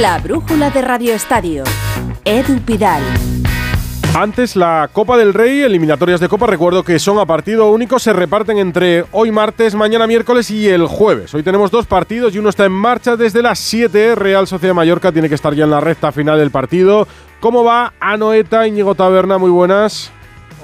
La brújula de Radio Estadio. Edu Pidal. Antes la Copa del Rey, eliminatorias de Copa, recuerdo que son a partido único, se reparten entre hoy martes, mañana miércoles y el jueves. Hoy tenemos dos partidos y uno está en marcha desde las 7. Real Sociedad Mallorca tiene que estar ya en la recta final del partido. ¿Cómo va Anoeta, Íñigo Taberna? Muy buenas.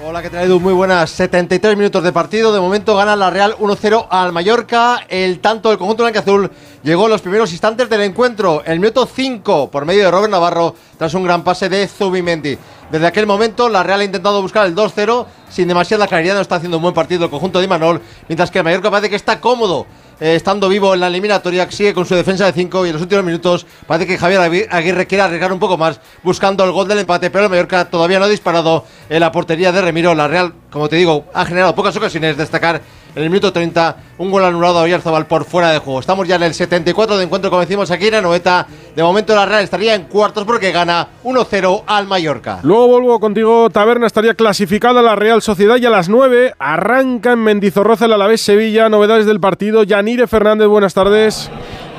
Hola, ¿qué tal Edu? Muy buenas. 73 minutos de partido. De momento gana la Real 1-0 al Mallorca. El tanto del conjunto blanco-azul llegó en los primeros instantes del encuentro. El minuto 5 por medio de Robert Navarro tras un gran pase de Zubimendi. Desde aquel momento, la Real ha intentado buscar el 2-0 sin demasiada claridad. No está haciendo un buen partido el conjunto de Imanol, mientras que el Mallorca parece que está cómodo. Eh, estando vivo en la eliminatoria, sigue con su defensa de 5 y en los últimos minutos parece que Javier Agui- Aguirre quiere arriesgar un poco más buscando el gol del empate, pero el Mallorca todavía no ha disparado en la portería de Remiro. La Real, como te digo, ha generado pocas ocasiones. Destacar en el minuto 30 un gol anulado a Oyarzabal por fuera de juego. Estamos ya en el 74 de encuentro, como decimos aquí en Anoeta. De momento la Real estaría en cuartos porque gana 1-0 al Mallorca. Luego vuelvo contigo, Taberna. Estaría clasificada la Real Sociedad y a las 9 arranca en Mendizorroza el Alavés Sevilla. Novedades del partido. Yanire Fernández, buenas tardes.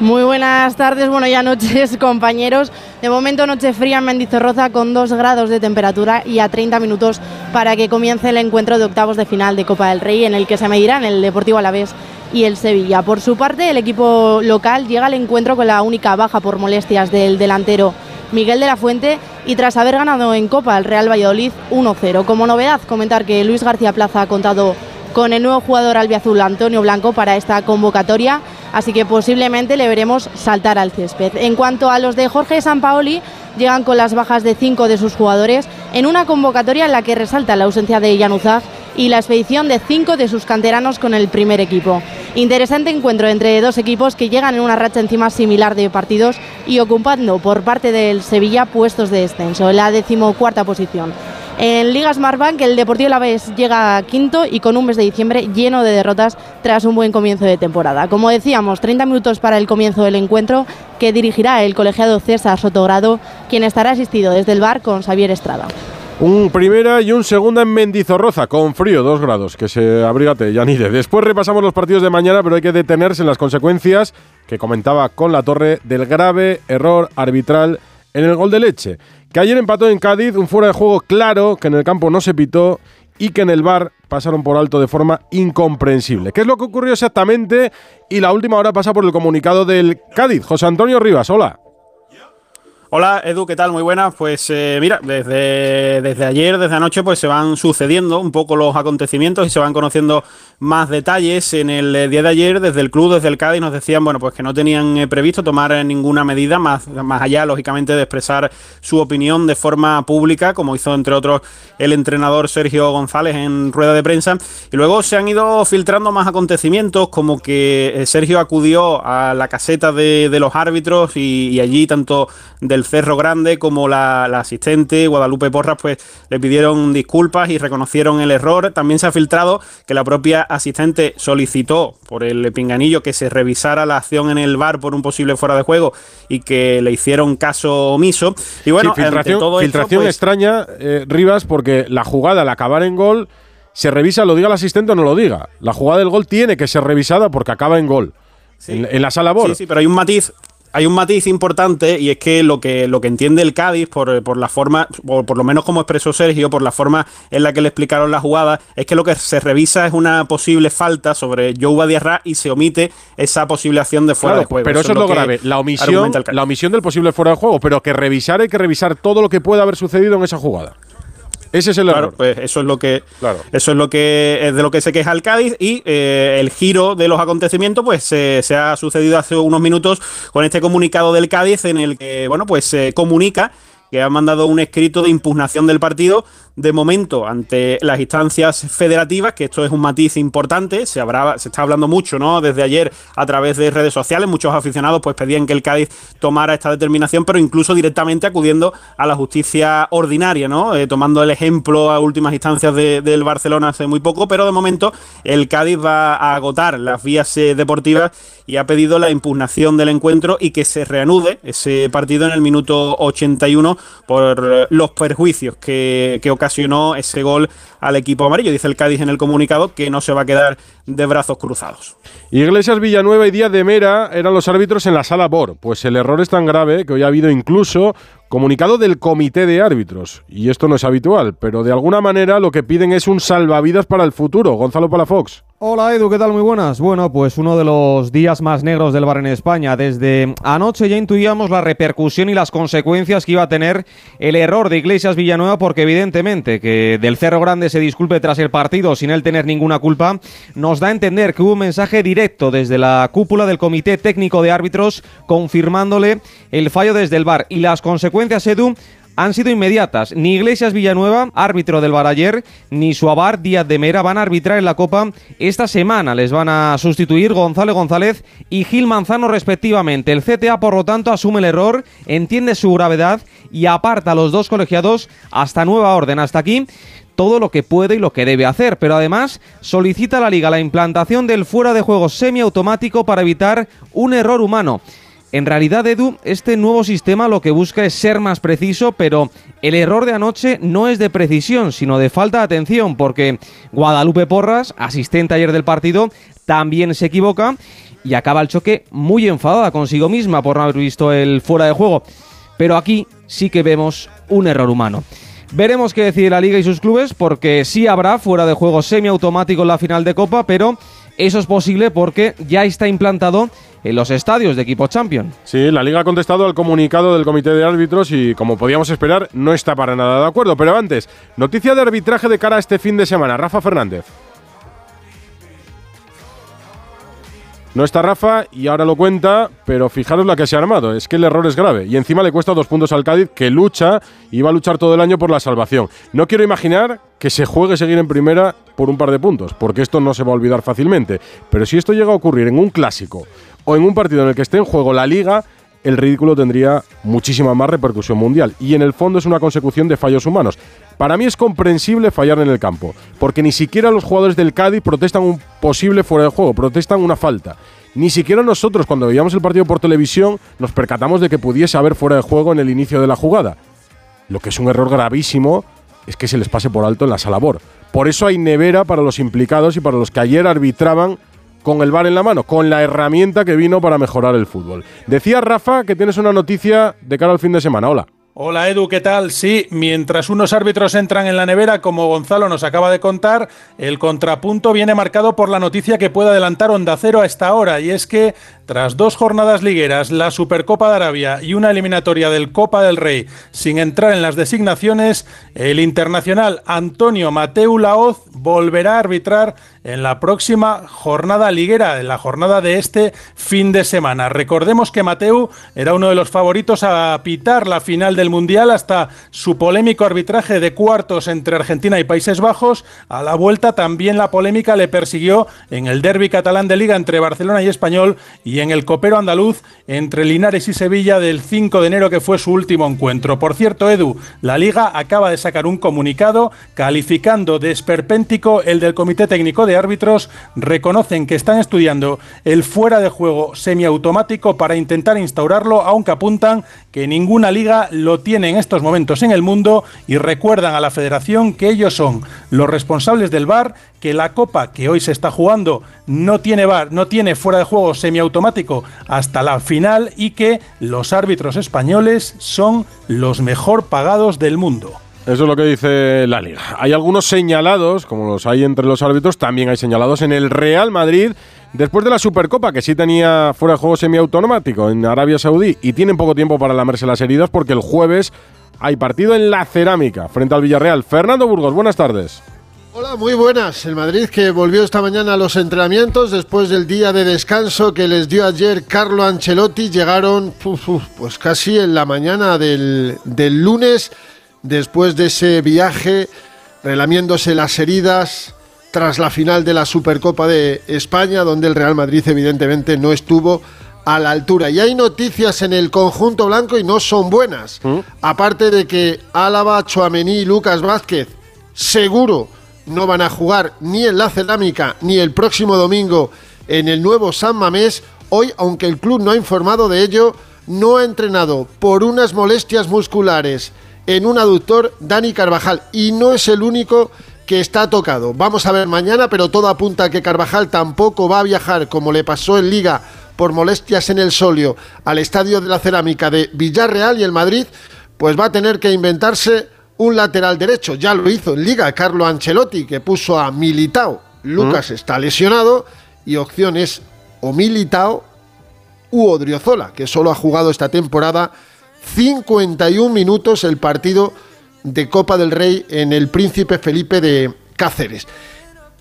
Muy buenas tardes, bueno ya noches compañeros. De momento noche fría en Mendizorroza con 2 grados de temperatura y a 30 minutos para que comience el encuentro de octavos de final de Copa del Rey en el que se medirán el Deportivo Alavés y el Sevilla. Por su parte, el equipo local llega al encuentro con la única baja por molestias del delantero Miguel de la Fuente y tras haber ganado en Copa el Real Valladolid 1-0. Como novedad, comentar que Luis García Plaza ha contado con el nuevo jugador albiazul Antonio Blanco para esta convocatoria, así que posiblemente le veremos saltar al césped. En cuanto a los de Jorge Sampaoli, llegan con las bajas de cinco de sus jugadores en una convocatoria en la que resalta la ausencia de Januzaj y la expedición de cinco de sus canteranos con el primer equipo. Interesante encuentro entre dos equipos que llegan en una racha encima similar de partidos y ocupando por parte del Sevilla puestos de descenso en la decimocuarta posición. En Liga Smartbank el Deportivo Alavés llega quinto y con un mes de diciembre lleno de derrotas tras un buen comienzo de temporada. Como decíamos, 30 minutos para el comienzo del encuentro que dirigirá el colegiado César Sotogrado, quien estará asistido desde el bar con Xavier Estrada. Un primera y un segunda en Mendizorroza, con frío, dos grados, que se abrigate, Yanire. Después repasamos los partidos de mañana, pero hay que detenerse en las consecuencias que comentaba con la torre del grave error arbitral en el gol de leche. Que ayer empató en Cádiz, un fuera de juego claro, que en el campo no se pitó y que en el bar pasaron por alto de forma incomprensible. ¿Qué es lo que ocurrió exactamente? Y la última hora pasa por el comunicado del Cádiz. José Antonio Rivas, hola. Hola Edu, ¿qué tal? Muy buenas. Pues eh, mira, desde, desde ayer, desde anoche, pues se van sucediendo un poco los acontecimientos y se van conociendo más detalles. En el eh, día de ayer, desde el club, desde el Cádiz, nos decían, bueno, pues que no tenían eh, previsto tomar ninguna medida más, más allá, lógicamente, de expresar su opinión de forma pública, como hizo entre otros el entrenador Sergio González en rueda de prensa. Y luego se han ido filtrando más acontecimientos, como que Sergio acudió a la caseta de, de los árbitros y, y allí tanto del Cerro Grande como la, la asistente Guadalupe Porras pues le pidieron disculpas y reconocieron el error. También se ha filtrado que la propia asistente solicitó por el pinganillo que se revisara la acción en el bar por un posible fuera de juego y que le hicieron caso omiso. Y bueno, Sí, filtración, esto, pues, extraña, eh, Rivas, porque la jugada al acabar en gol se revisa, lo diga el asistente o no lo diga. La jugada del gol tiene que ser revisada porque acaba en gol. En, en la sala BOR. Sí, sí, pero hay un matiz. Hay un matiz importante y es que lo que, lo que entiende el Cádiz, por, por la forma, o por lo menos como expresó Sergio, por la forma en la que le explicaron la jugada, es que lo que se revisa es una posible falta sobre Joe Badiarra y se omite esa posible acción de fuera Claro, de juego. pero eso, es lo grave, la omisión, la omisión del posible fuera de juego, pero que revisar hay que revisar todo lo que pueda haber sucedido en esa jugada. Ese es el Claro, error. pues eso es lo que Claro. eso es lo que es de lo que se queja el Cádiz y eh, el giro de los acontecimientos pues eh, se ha sucedido hace unos minutos con este comunicado del Cádiz en el que bueno pues se comunica que ha mandado un escrito de impugnación del partido de momento ante las instancias federativas, que esto es un matiz importante, se, habrá, se está hablando mucho, ¿no? Desde ayer a través de redes sociales, muchos aficionados pues pedían que el Cádiz tomara esta determinación, pero incluso directamente acudiendo a la justicia ordinaria, ¿no? Eh, tomando el ejemplo a últimas instancias de- del Barcelona hace muy poco, pero de momento el Cádiz va a agotar las vías eh, deportivas y ha pedido la impugnación del encuentro y que se reanude ese partido en el minuto 81 por los perjuicios que, que ocasionó ese gol al equipo amarillo. Dice el Cádiz en el comunicado que no se va a quedar de brazos cruzados. Iglesias Villanueva y Díaz de Mera eran los árbitros en la sala BOR. Pues el error es tan grave que hoy ha habido incluso comunicado del comité de árbitros. Y esto no es habitual, pero de alguna manera lo que piden es un salvavidas para el futuro. Gonzalo Palafox. Hola Edu, ¿qué tal? Muy buenas. Bueno, pues uno de los días más negros del bar en España. Desde anoche ya intuíamos la repercusión y las consecuencias que iba a tener el error de Iglesias Villanueva, porque evidentemente que del Cerro Grande se disculpe tras el partido sin él tener ninguna culpa, nos da a entender que hubo un mensaje directo desde la cúpula del Comité Técnico de Árbitros confirmándole el fallo desde el bar y las consecuencias, Edu, han sido inmediatas. Ni Iglesias Villanueva, árbitro del bar ayer, ni Suavar Díaz de Mera van a arbitrar en la Copa esta semana. Les van a sustituir Gonzalo González y Gil Manzano respectivamente. El CTA, por lo tanto, asume el error, entiende su gravedad y aparta a los dos colegiados hasta nueva orden. Hasta aquí todo lo que puede y lo que debe hacer, pero además solicita a la liga la implantación del fuera de juego semiautomático para evitar un error humano. En realidad, Edu, este nuevo sistema lo que busca es ser más preciso, pero el error de anoche no es de precisión, sino de falta de atención, porque Guadalupe Porras, asistente ayer del partido, también se equivoca y acaba el choque muy enfadada consigo misma por no haber visto el fuera de juego. Pero aquí sí que vemos un error humano. Veremos qué decide la liga y sus clubes, porque sí habrá fuera de juego semiautomático en la final de Copa, pero eso es posible porque ya está implantado en los estadios de equipo champion. Sí, la liga ha contestado al comunicado del comité de árbitros y, como podíamos esperar, no está para nada de acuerdo. Pero antes, noticia de arbitraje de cara a este fin de semana. Rafa Fernández. No está Rafa y ahora lo cuenta, pero fijaros la que se ha armado. Es que el error es grave y encima le cuesta dos puntos al Cádiz que lucha y va a luchar todo el año por la salvación. No quiero imaginar que se juegue seguir en primera por un par de puntos, porque esto no se va a olvidar fácilmente. Pero si esto llega a ocurrir en un clásico o en un partido en el que esté en juego la liga, el ridículo tendría muchísima más repercusión mundial. Y en el fondo es una consecución de fallos humanos. Para mí es comprensible fallar en el campo, porque ni siquiera los jugadores del Cádiz protestan un posible fuera de juego, protestan una falta. Ni siquiera nosotros, cuando veíamos el partido por televisión, nos percatamos de que pudiese haber fuera de juego en el inicio de la jugada. Lo que es un error gravísimo es que se les pase por alto en la sala BOR. Por eso hay nevera para los implicados y para los que ayer arbitraban con el bar en la mano, con la herramienta que vino para mejorar el fútbol. Decía Rafa que tienes una noticia de cara al fin de semana. Hola. Hola Edu, ¿qué tal? Sí, mientras unos árbitros entran en la nevera, como Gonzalo nos acaba de contar, el contrapunto viene marcado por la noticia que puede adelantar Onda Cero a esta hora, y es que tras dos jornadas ligueras, la Supercopa de Arabia y una eliminatoria del Copa del Rey, sin entrar en las designaciones, el internacional Antonio Mateu Laoz volverá a arbitrar en la próxima jornada liguera, en la jornada de este fin de semana. Recordemos que Mateu era uno de los favoritos a pitar la final del Mundial hasta su polémico arbitraje de cuartos entre Argentina y Países Bajos. A la vuelta también la polémica le persiguió en el derby catalán de liga entre Barcelona y Español y en el copero andaluz entre Linares y Sevilla del 5 de enero que fue su último encuentro. Por cierto, Edu, la liga acaba de sacar un comunicado calificando de esperpéntico el del Comité Técnico de Árbitros. Reconocen que están estudiando el fuera de juego semiautomático para intentar instaurarlo, aunque apuntan que ninguna liga lo tiene en estos momentos en el mundo y recuerdan a la federación que ellos son los responsables del VAR, que la copa que hoy se está jugando no tiene VAR, no tiene fuera de juego semiautomático hasta la final y que los árbitros españoles son los mejor pagados del mundo. Eso es lo que dice la liga. Hay algunos señalados, como los hay entre los árbitros, también hay señalados en el Real Madrid después de la Supercopa, que sí tenía fuera de juego semiautomático en Arabia Saudí y tienen poco tiempo para lamerse las heridas porque el jueves hay partido en la cerámica frente al Villarreal. Fernando Burgos, buenas tardes. Hola, muy buenas. El Madrid que volvió esta mañana a los entrenamientos después del día de descanso que les dio ayer Carlo Ancelotti. Llegaron pues casi en la mañana del, del lunes después de ese viaje, relamiéndose las heridas tras la final de la Supercopa de España, donde el Real Madrid evidentemente no estuvo a la altura. Y hay noticias en el conjunto blanco y no son buenas. Aparte de que Álava, Chuamení y Lucas Vázquez seguro no van a jugar ni en la cerámica ni el próximo domingo en el nuevo San Mamés. Hoy, aunque el club no ha informado de ello, no ha entrenado por unas molestias musculares en un aductor Dani Carvajal y no es el único que está tocado. Vamos a ver mañana, pero todo apunta a que Carvajal tampoco va a viajar como le pasó en Liga por molestias en el solio al Estadio de la Cerámica de Villarreal y el Madrid, pues va a tener que inventarse un lateral derecho. Ya lo hizo en Liga Carlo Ancelotti, que puso a Militao. Lucas está lesionado y opciones o Militao u Odriozola, que solo ha jugado esta temporada 51 minutos el partido de Copa del Rey en el Príncipe Felipe de Cáceres.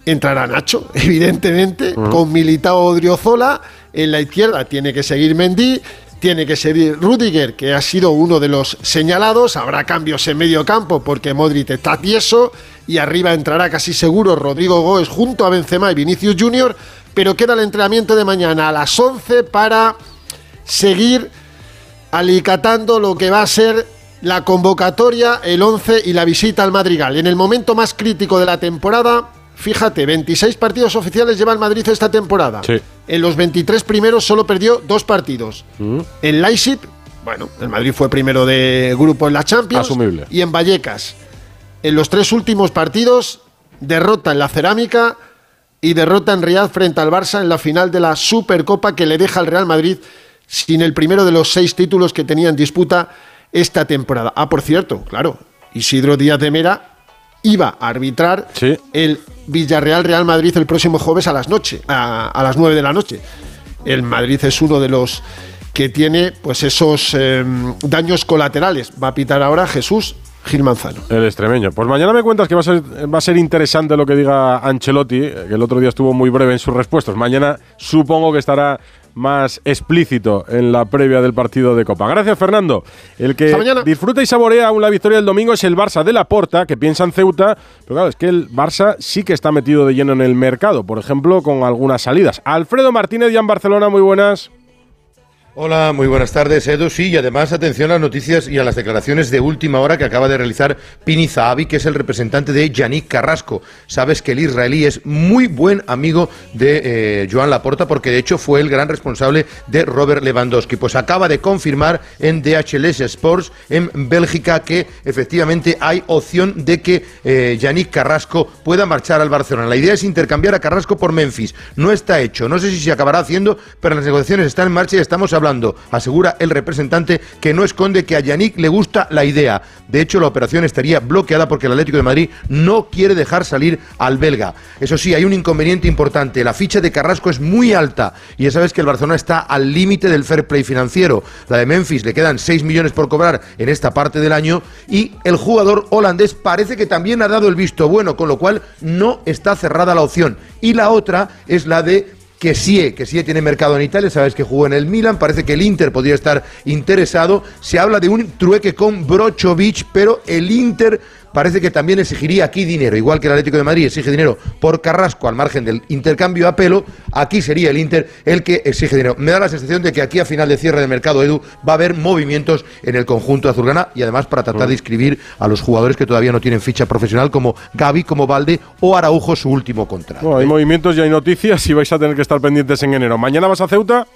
Entrará Nacho, evidentemente, con Militao Odriozola. En la izquierda tiene que seguir Mendy, tiene que seguir Rudiger, que ha sido uno de los señalados. Habrá cambios en medio campo porque Modric está tieso. Y arriba entrará casi seguro Rodrigo Goes junto a Benzema y Vinicius Junior. Pero queda el entrenamiento de mañana a las 11 para seguir alicatando lo que va a ser la convocatoria, el 11 y la visita al Madrigal. En el momento más crítico de la temporada, fíjate, 26 partidos oficiales lleva el Madrid esta temporada. Sí. En los 23 primeros solo perdió dos partidos. Mm. En Leipzig, bueno, el Madrid fue primero de grupo en la Champions. Asumible. Y en Vallecas. En los tres últimos partidos, derrota en la Cerámica y derrota en Riyadh frente al Barça en la final de la Supercopa que le deja al Real Madrid sin el primero de los seis títulos que tenía en disputa esta temporada. Ah, por cierto, claro, Isidro Díaz de Mera iba a arbitrar Sí. el Villarreal Real Madrid el próximo jueves a las noche, a, a las 9 de la noche. El Madrid es uno de los que tiene pues esos eh, daños colaterales. Va a pitar ahora Jesús Gil Manzano. El extremeño. Pues mañana me cuentas que va a ser, va a ser interesante lo que diga Ancelotti, eh, que el otro día estuvo muy breve en sus respuestas. Mañana supongo que estará más explícito en la previa del partido de Copa. Gracias, Fernando. El que disfruta y saborea aún la victoria del domingo es el Barça de la Porta, que piensa en Ceuta, pero claro, es que el Barça sí que está metido de lleno en el mercado, por ejemplo, con algunas salidas. Alfredo Martínez ya en Barcelona, muy buenas. Hola, muy buenas tardes, Edu. Sí, y además atención a las noticias y a las declaraciones de última hora que acaba de realizar Pini Zahavi, que es el representante de Yannick Carrasco. Sabes que el israelí es muy buen amigo de eh, Joan Laporta, porque de hecho fue el gran responsable de Robert Lewandowski. Pues acaba de confirmar en DHLS Sports en Bélgica que efectivamente hay opción de que eh, Yannick Carrasco pueda marchar al Barcelona. La idea es intercambiar a Carrasco por Memphis. No está hecho. No sé si se acabará haciendo, pero las negociaciones están en marcha y estamos hablando, asegura el representante, que no esconde que a Yannick le gusta la idea. De hecho, la operación estaría bloqueada porque el Atlético de Madrid no quiere dejar salir al belga. Eso sí, hay un inconveniente importante. La ficha de Carrasco es muy alta y ya sabes que el Barcelona está al límite del fair play financiero. La de Memphis le quedan 6 millones por cobrar en esta parte del año y el jugador holandés parece que también ha dado el visto bueno, con lo cual no está cerrada la opción. Y la otra es la de que sí, que sí tiene mercado en Italia, sabes que jugó en el Milan, parece que el Inter podría estar interesado. Se habla de un trueque con Brochovic, pero el Inter parece que también exigiría aquí dinero, igual que el Atlético de Madrid exige dinero por Carrasco al margen del intercambio a pelo, aquí sería el Inter el que exige dinero. Me da la sensación de que aquí a final de cierre de mercado, Edu, va a haber movimientos en el conjunto azulgrana y además para tratar de inscribir a los jugadores que todavía no tienen ficha profesional como Gaby, como Valde o Araujo su último contrato. Bueno, hay movimientos y hay noticias y vais a tener que estar pendientes en enero. ¿Mañana vas a Ceuta?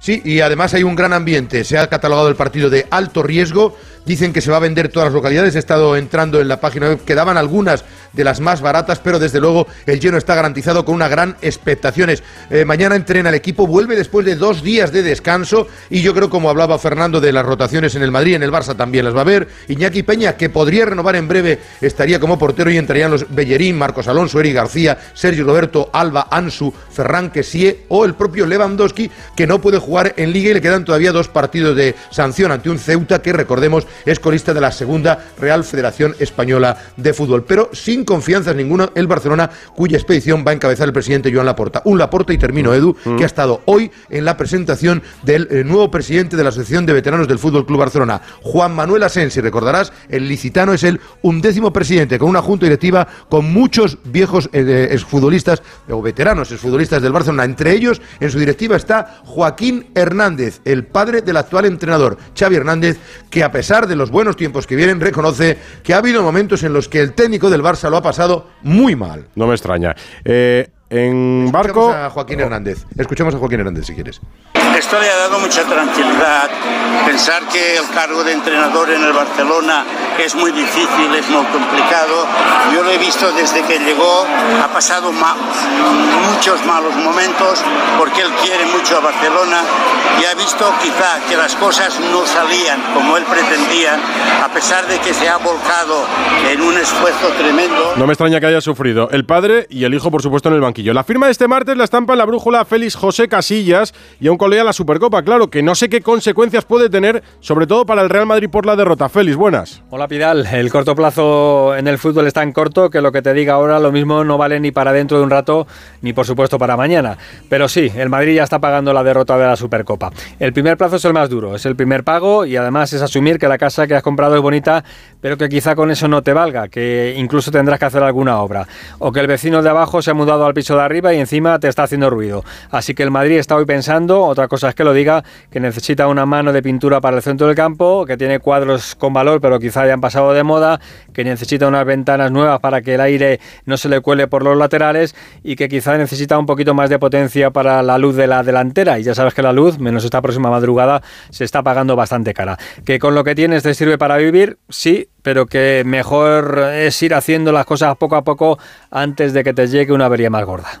Sí, y además hay un gran ambiente. Se ha catalogado el partido de alto riesgo. Dicen que se va a vender todas las localidades. He estado entrando en la página web. Quedaban algunas de las más baratas, pero desde luego el lleno está garantizado con una gran expectaciones. Eh, mañana entrena el equipo, vuelve después de dos días de descanso. Y yo creo, como hablaba Fernando de las rotaciones en el Madrid, en el Barça también las va a ver. Iñaki Peña, que podría renovar en breve, estaría como portero y entrarían los Bellerín, Marcos Alonso, Eri García, Sergio Roberto, Alba, Ansu, Ferran Quesie o el propio Lewandowski, que no puede jugar en Liga y le quedan todavía dos partidos de sanción ante un Ceuta que, recordemos, es colista de la segunda Real Federación Española de Fútbol. Pero sin confianzas ninguna, el Barcelona, cuya expedición va a encabezar el presidente Joan Laporta. Un Laporta, y termino, Edu, que ha estado hoy en la presentación del eh, nuevo presidente de la Asociación de Veteranos del Fútbol Club Barcelona, Juan Manuel Asensi. Recordarás, el licitano es el undécimo presidente, con una junta directiva con muchos viejos eh, exfutbolistas o veteranos exfutbolistas del Barcelona. Entre ellos, en su directiva está Joaquín Hernández, el padre del actual entrenador, Xavi Hernández, que a pesar de los buenos tiempos que vienen, reconoce que ha habido momentos en los que el técnico del Barça lo ha pasado muy mal. No me extraña. Eh, en barco. Escuchemos a Joaquín Hernández. Escuchemos a Joaquín Hernández si quieres. Esto le ha dado mucha tranquilidad. Pensar que el cargo de entrenador en el Barcelona es muy difícil, es muy complicado. Yo lo he visto desde que llegó, ha pasado ma- muchos malos momentos porque él quiere mucho a Barcelona y ha visto quizá que las cosas no salían como él pretendía, a pesar de que se ha volcado en un esfuerzo tremendo. No me extraña que haya sufrido el padre y el hijo, por supuesto, en el banquillo. La firma de este martes la estampa en la brújula Félix José Casillas y aún la Supercopa. Claro, que no sé qué consecuencias puede tener, sobre todo para el Real Madrid por la derrota. Félix, buenas. Hola Pidal, el corto plazo en el fútbol es tan corto que lo que te diga ahora lo mismo no vale ni para dentro de un rato ni por supuesto para mañana. Pero sí, el Madrid ya está pagando la derrota de la Supercopa. El primer plazo es el más duro, es el primer pago y además es asumir que la casa que has comprado es bonita, pero que quizá con eso no te valga, que incluso tendrás que hacer alguna obra. O que el vecino de abajo se ha mudado al piso de arriba y encima te está haciendo ruido. Así que el Madrid está hoy pensando, otra cosa es que lo diga, que necesita una mano de pintura para el centro del campo, que tiene cuadros con valor pero quizá hayan pasado de moda, que necesita unas ventanas nuevas para que el aire no se le cuele por los laterales y que quizá necesita un poquito más de potencia para la luz de la delantera. Y ya sabes que la luz, menos esta próxima madrugada, se está pagando bastante cara. Que con lo que tienes te sirve para vivir, sí, pero que mejor es ir haciendo las cosas poco a poco antes de que te llegue una avería más gorda.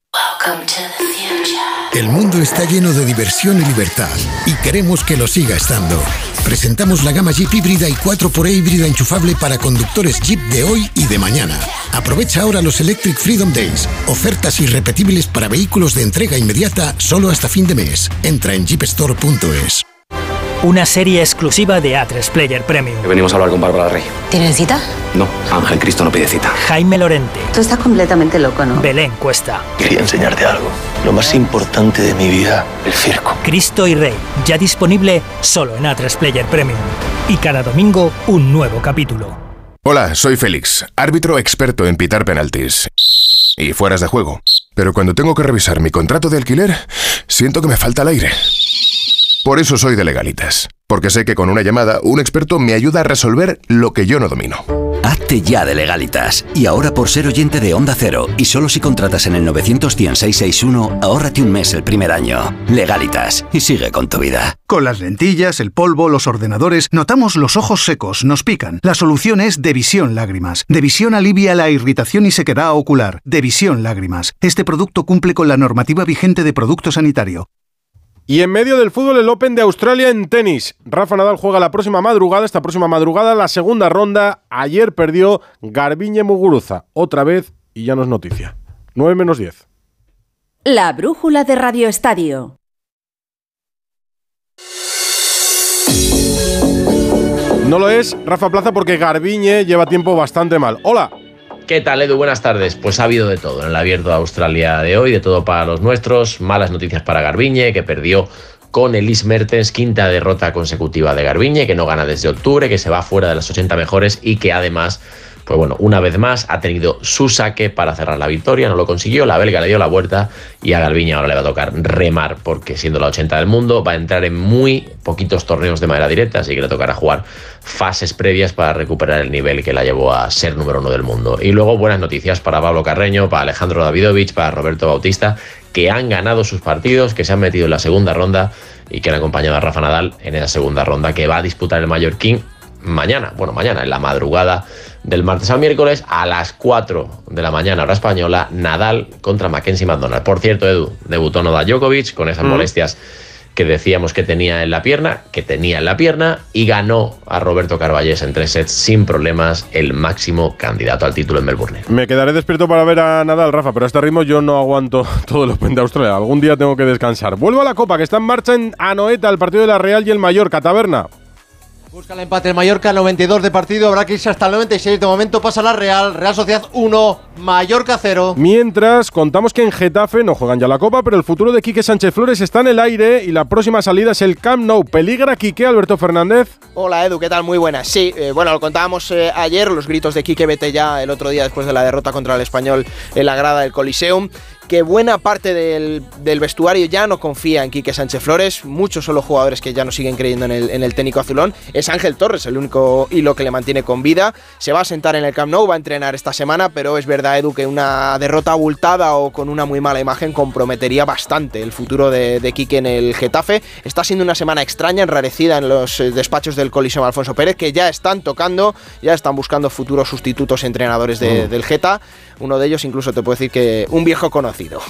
El mundo está lleno de diversión y libertad y queremos que lo siga estando. Presentamos la gama Jeep híbrida y 4xE híbrida enchufable para conductores Jeep de hoy y de mañana. Aprovecha ahora los Electric Freedom Days, ofertas irrepetibles para vehículos de entrega inmediata solo hasta fin de mes. Entra en jeepstore.es. Una serie exclusiva de A3 Player Premium. Venimos a hablar con Bárbara Rey. ¿Tienen cita? No, Ángel Cristo no pide cita. Jaime Lorente. Tú estás completamente loco, ¿no? Belén Cuesta. Quería enseñarte algo. Lo más importante de mi vida, el circo. Cristo y Rey. Ya disponible solo en A3 Player Premium. Y cada domingo un nuevo capítulo. Hola, soy Félix, árbitro experto en pitar penaltis y fueras de juego. Pero cuando tengo que revisar mi contrato de alquiler, siento que me falta el aire. Por eso soy de legalitas, porque sé que con una llamada un experto me ayuda a resolver lo que yo no domino. Hazte ya de legalitas. Y ahora por ser oyente de Onda Cero, y solo si contratas en el 91661, ahórrate un mes el primer año. Legalitas, y sigue con tu vida. Con las lentillas, el polvo, los ordenadores, notamos los ojos secos, nos pican. La solución es Devisión Lágrimas. Devisión alivia la irritación y sequedad ocular. Devisión Lágrimas. Este producto cumple con la normativa vigente de producto sanitario. Y en medio del fútbol, el Open de Australia en tenis. Rafa Nadal juega la próxima madrugada, esta próxima madrugada, la segunda ronda. Ayer perdió Garbiñe Muguruza, otra vez, y ya no es noticia. 9 menos 10. La brújula de Radio Estadio. No lo es, Rafa Plaza, porque Garbiñe lleva tiempo bastante mal. Hola. ¿Qué tal, Edu? Buenas tardes. Pues ha habido de todo en el abierto de Australia de hoy, de todo para los nuestros. Malas noticias para Garbiñe, que perdió con Elise Mertens, quinta derrota consecutiva de Garbiñe, que no gana desde octubre, que se va fuera de las 80 mejores y que además, pues bueno, una vez más ha tenido su saque para cerrar la victoria, no lo consiguió, la belga le dio la vuelta y a Garbiñe ahora le va a tocar remar, porque siendo la 80 del mundo va a entrar en muy poquitos torneos de manera directa, así que le tocará jugar fases previas para recuperar el nivel que la llevó a ser número uno del mundo. Y luego buenas noticias para Pablo Carreño, para Alejandro Davidovich, para Roberto Bautista, que han ganado sus partidos, que se han metido en la segunda ronda y que han acompañado a Rafa Nadal en esa segunda ronda que va a disputar el Mallorquín mañana, bueno, mañana, en la madrugada del martes al miércoles a las 4 de la mañana hora española, Nadal contra Mackenzie McDonald. Por cierto, Edu, debutó Novak Djokovic con esas Mm. molestias que decíamos que tenía en la pierna, que tenía en la pierna, y ganó a Roberto Carballés en tres sets sin problemas, el máximo candidato al título en Melbourne. Me quedaré despierto para ver a Nadal, Rafa, pero a este ritmo yo no aguanto todo el Open de Australia. Algún día tengo que descansar. Vuelvo a la Copa, que está en marcha en Anoeta, el partido de la Real y el Mallorca. Taberna. Busca el empate el Mallorca, 92 de partido, habrá que irse hasta el 96. De momento pasa la Real, Real Sociedad 1, Mallorca 0. Mientras, contamos que en Getafe no juegan ya la Copa, pero el futuro de Quique Sánchez Flores está en el aire y la próxima salida es el Camp Nou. ¿Peligra Quique, Alberto Fernández? Hola Edu, ¿qué tal? Muy buenas. Sí, eh, bueno, lo contábamos eh, ayer, los gritos de Quique vete ya el otro día después de la derrota contra el Español en la grada del Coliseum que buena parte del, vestuario ya no confía en Quique Sánchez Flores. Muchos son los jugadores que ya no siguen creyendo en el, técnico azulón. Es Ángel Torres el único hilo que le mantiene con vida. Se va a sentar en el Camp Nou, va a entrenar esta semana, pero es verdad, Edu, que una derrota abultada o con una muy mala imagen comprometería bastante el futuro de, de Quique en el Getafe. Está siendo una semana extraña, enrarecida en los eh, despachos del Coliseo Alfonso Pérez, que ya están tocando, ya están buscando futuros sustitutos entrenadores mm. del Geta. Uno de ellos incluso te puedo decir que un viejo conocido.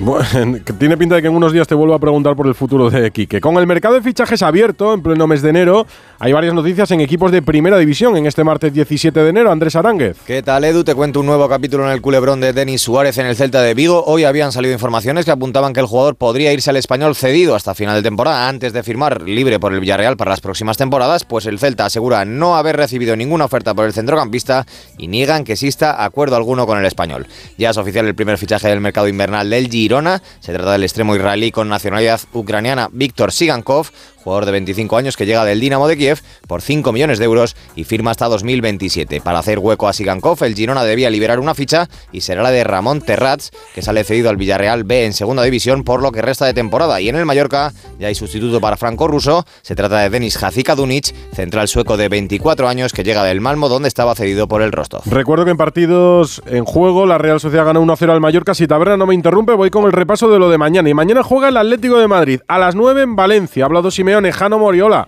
Bueno, tiene pinta de que en unos días te vuelvo a preguntar por el futuro de Quique. Con el mercado de fichajes abierto en pleno mes de enero, hay varias noticias en equipos de primera división en este martes 17 de enero. Andrés Aránguez. ¿Qué tal, Edu? Te cuento un nuevo capítulo en el culebrón de Denis Suárez en el Celta de Vigo. Hoy habían salido informaciones que apuntaban que el jugador podría irse al español cedido hasta final de temporada antes de firmar libre por el Villarreal para las próximas temporadas. Pues el Celta asegura no haber recibido ninguna oferta por el centrocampista y niegan que exista acuerdo alguno con el español. Ya es oficial el primer fichaje del mercado invernal del Girona. Se trata del extremo israelí con nacionalidad ucraniana Víctor Sigankov, jugador de 25 años que llega del Dinamo de Kiev por 5 millones de euros y firma hasta 2027. Para hacer hueco a Sigankov, el Girona debía liberar una ficha y será la de Ramón Terrats, que sale cedido al Villarreal B en segunda división por lo que resta de temporada. Y en el Mallorca ya hay sustituto para Franco Russo. Se trata de Denis Dunic, central sueco de 24 años que llega del Malmo, donde estaba cedido por el Rostov. Recuerdo que en partidos en juego la Real Sociedad ganó 1-0 al Mallorca. Si Taberna no me interrumpe, voy con el repaso de lo de mañana. Y mañana juega el Atlético de Madrid a las 9 en Valencia. Ha hablado Simeone, Jano Moriola.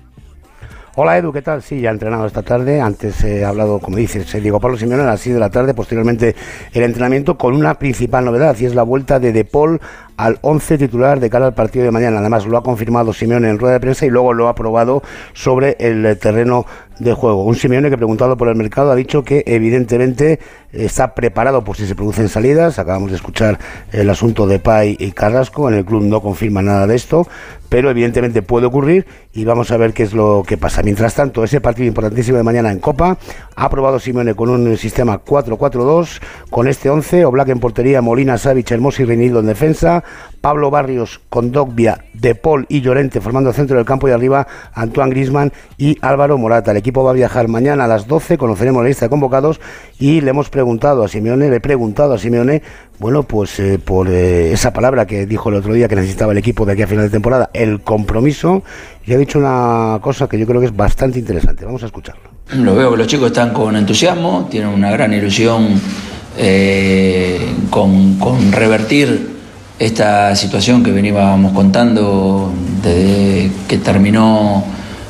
Hola Edu, ¿qué tal? Sí, ya he entrenado esta tarde. Antes he hablado, como dices, eh, Diego Pablo Simeone a las 6 de la tarde. Posteriormente el entrenamiento con una principal novedad y es la vuelta de De Paul al 11 titular de cara al partido de mañana. Además lo ha confirmado Simeone en rueda de prensa y luego lo ha aprobado sobre el terreno de juego. Un Simeone que preguntado por el mercado ha dicho que evidentemente está preparado por si se producen salidas. Acabamos de escuchar el asunto de Pai y Carrasco. En el club no confirma nada de esto, pero evidentemente puede ocurrir y vamos a ver qué es lo que pasa. Mientras tanto, ese partido importantísimo de mañana en Copa ha aprobado Simeone con un sistema 4-4-2 con este 11, Oblak en portería, Molina, Savic, Hermoso y Reinildo en defensa, Pablo Barrios con Dogbia, De Paul y Llorente formando el centro del campo y arriba Antoine Grisman y Álvaro Morata. El equipo va a viajar mañana a las 12, conoceremos la lista de convocados y le hemos preguntado a Simeone, le he preguntado a Simeone, bueno, pues eh, por eh, esa palabra que dijo el otro día que necesitaba el equipo de aquí a final de temporada, el compromiso, y ha dicho una cosa que yo creo que es bastante interesante. Vamos a escucharlo. Lo veo que los chicos están con entusiasmo, tienen una gran ilusión eh, con revertir esta situación que veníamos contando desde que terminó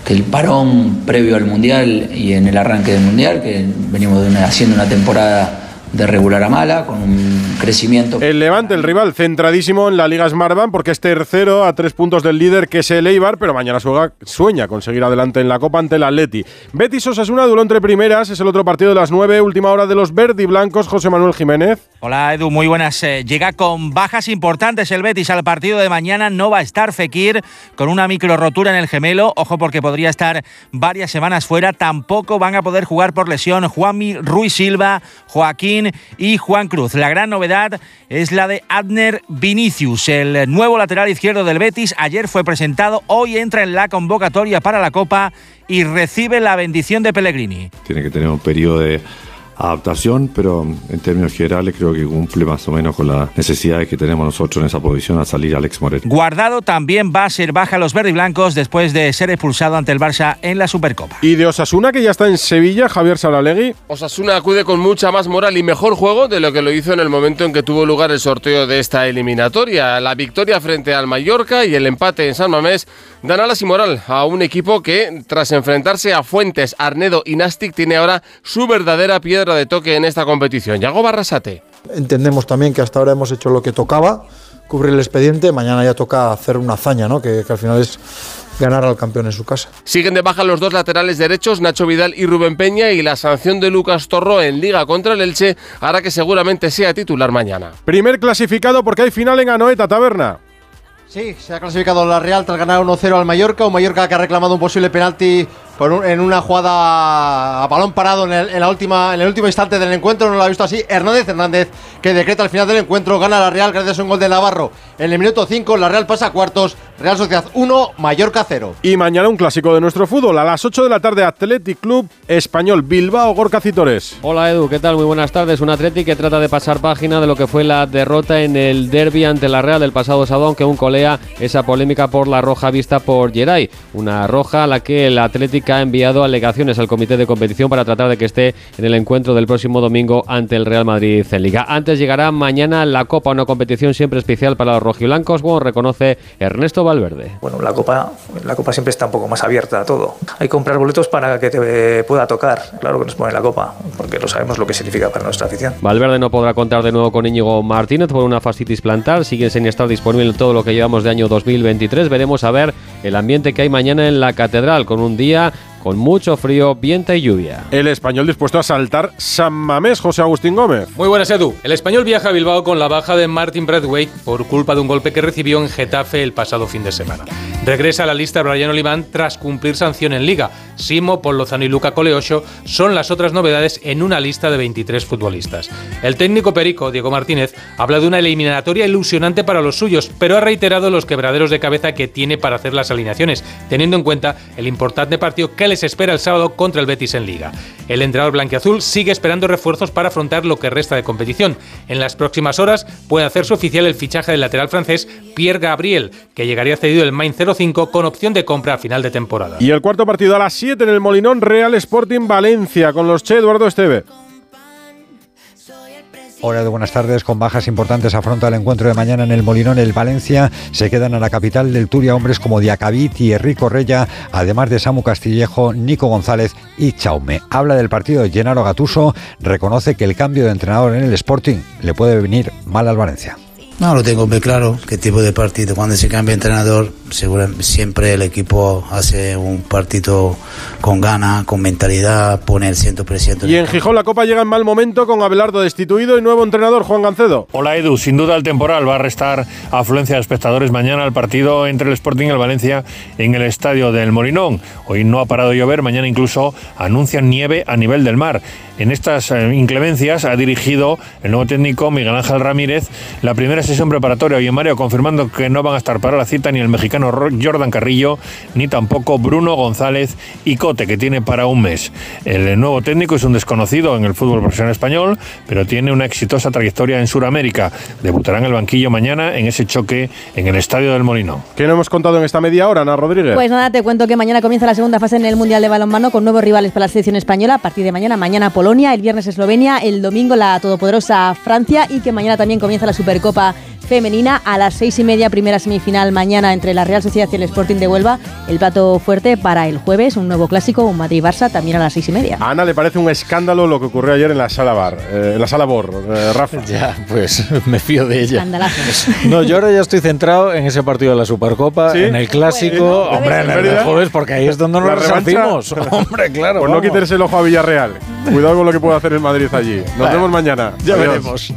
que el parón previo al Mundial y en el arranque del Mundial, que venimos haciendo una temporada de regular a mala, con un crecimiento. El Levante, el rival, centradísimo en la Liga Smartbank porque es tercero a tres puntos del líder que es el Eibar, pero mañana sueña, sueña con seguir adelante en la Copa ante el Atleti. Betis Osasuna, duelo entre primeras, es el otro partido de las nueve, última hora de los verdi blancos, José Manuel Jiménez. Hola Edu, muy buenas. Eh, llega con bajas importantes el Betis al partido de mañana, no va a estar Fekir con una micro rotura en el gemelo, ojo porque podría estar varias semanas fuera, tampoco van a poder jugar por lesión Juanmi Ruiz Silva, Joaquín y Juan Cruz. La gran novedad es la de Adner Vinicius, el nuevo lateral izquierdo del Betis. Ayer fue presentado, hoy entra en la convocatoria para la Copa y recibe la bendición de Pellegrini. Tiene que tener un periodo de adaptación, pero en términos generales creo que cumple más o menos con las necesidades que tenemos nosotros en esa posición a salir Alex Moret. Guardado también va a ser baja los verde y blancos después de ser expulsado ante el Barça en la Supercopa. Y de Osasuna, que ya está en Sevilla, Javier Salalegui. Osasuna acude con mucha más moral y mejor juego de lo que lo hizo en el momento en que tuvo lugar el sorteo de esta eliminatoria. La victoria frente al Mallorca y el empate en San Mamés dan alas y moral a un equipo que, tras enfrentarse a Fuentes, Arnedo y Nastic, tiene ahora su verdadera piedra de toque en esta competición. Yago Barrasate. Entendemos también que hasta ahora hemos hecho lo que tocaba, cubrir el expediente, mañana ya toca hacer una hazaña, ¿no? que, al final es ganar al campeón en su casa. Siguen de baja los dos laterales derechos, Nacho Vidal y Rubén Peña, y la sanción de Lucas Torro en Liga contra el Elche hará que seguramente sea titular mañana. Primer clasificado porque hay final en Anoeta Taberna. Sí, se ha clasificado la Real tras ganar 1-0 al Mallorca, un Mallorca que ha reclamado un posible penalti por un- en una jugada a balón parado en el, en la última, en el último instante del encuentro, no lo ha visto así. Hernández Hernández, que decreta al final del encuentro, gana la Real gracias a un gol de Navarro. En el minuto 5, la Real pasa a cuartos, Real Sociedad 1, Mallorca 0. Y mañana un clásico de nuestro fútbol. A las 8 de la tarde, Athletic Club Español Bilbao Gorka Citores. Hola Edu, ¿qué tal? Muy buenas tardes. Un Atleti que trata de pasar página de lo que fue la derrota en el derby ante la Real del pasado sábado, aunque aún colea esa polémica por la roja vista por Geray. Una roja a la que el Atlético ha enviado alegaciones al comité de competición para tratar de que esté en el encuentro del próximo domingo ante el Real Madrid en Liga. Antes llegará mañana la Copa, una competición siempre especial para los rojiblancos, como reconoce Ernesto Valverde. Bueno, la copa, la copa siempre está un poco más abierta a todo. Hay que comprar boletos para que te pueda tocar. Claro que nos pone la copa, porque lo sabemos lo que significa para nuestra afición. Valverde no podrá contar de nuevo con Íñigo Martínez por una fascitis plantar. Sigue sin estar disponible todo lo que llevamos de año 2023. Veremos a ver el ambiente que hay mañana en la catedral con un día con mucho frío, viento y lluvia. El español dispuesto a saltar San Mamés, José Agustín Gómez. Muy buenas, Edu. El español viaja a Bilbao con la baja de Martin Braithwaite por culpa de un golpe que recibió en Getafe el pasado fin de semana. Regresa a la lista Brian Oliván tras cumplir sanción en Liga. Simo, Paul Lozano y Luca Coleocho son las otras novedades en una lista de 23 futbolistas. El técnico perico, Diego Martínez, habla de una eliminatoria ilusionante para los suyos, pero ha reiterado los quebraderos de cabeza que tiene para hacer las alineaciones, teniendo en cuenta el importante partido que les espera el sábado contra el Betis en Liga. El entrenador blanquiazul sigue esperando refuerzos para afrontar lo que resta de competición. En las próximas horas puede hacerse oficial el fichaje del lateral francés Pierre Gabriel, que llegaría cedido el Main 05 con opción de compra a final de temporada. Y el cuarto partido a las 7 en el Molinón Real Sporting Valencia con los Che Eduardo Esteve. Hola, buenas tardes. Con bajas importantes afronta el encuentro de mañana en el Molinón. El Valencia se quedan a la capital del Turia hombres como Diacabit y Enrico Rella, además de Samu Castillejo, Nico González y Chaume. Habla del partido de Gennaro Gatuso, reconoce que el cambio de entrenador en el Sporting le puede venir mal al Valencia. No, lo tengo muy claro, qué tipo de partido. Cuando se cambia de entrenador, siempre el equipo hace un partido con gana, con mentalidad, pone el 100%. Y en Gijón la Copa llega en mal momento con Abelardo destituido y nuevo entrenador Juan Gancedo. Hola Edu, sin duda el temporal va a restar afluencia de espectadores mañana al partido entre el Sporting y el Valencia en el estadio del Morinón. Hoy no ha parado de llover, mañana incluso anuncian nieve a nivel del mar. En estas eh, inclemencias ha dirigido el nuevo técnico Miguel Ángel Ramírez la primera sesión preparatoria hoy en Mario confirmando que no van a estar para la cita ni el mexicano Jordan Carrillo ni tampoco Bruno González y Cote que tiene para un mes. El nuevo técnico es un desconocido en el fútbol profesional español, pero tiene una exitosa trayectoria en Sudamérica. Debutará en el banquillo mañana en ese choque en el Estadio del Molino. ¿Qué no hemos contado en esta media hora, Ana Rodríguez? Pues nada, te cuento que mañana comienza la segunda fase en el Mundial de Balonmano con nuevos rivales para la selección española. A partir de mañana, mañana Polonia, el viernes Eslovenia, el domingo la todopoderosa Francia y que mañana también comienza la Supercopa femenina a las seis y media, primera semifinal mañana entre la Real Sociedad y el Sporting de Huelva. El plato fuerte para el jueves, un nuevo clásico, un Madrid-Barça, también a las seis y media. A Ana le parece un escándalo lo que ocurrió ayer en la sala bar, eh, en la sala Bor, eh, Rafa. Ya, pues me fío de ella. No, yo ahora ya estoy centrado en ese partido de la Supercopa, ¿Sí? en el clásico, Bueno, hombre, en el jueves, porque ahí es donde nos revancha. resarcimos. Hombre, claro. Pues no quites el ojo a Villarreal. Cuidado con lo que puede hacer el Madrid allí. Nos Bueno, vemos mañana. ya Adiós. veremos.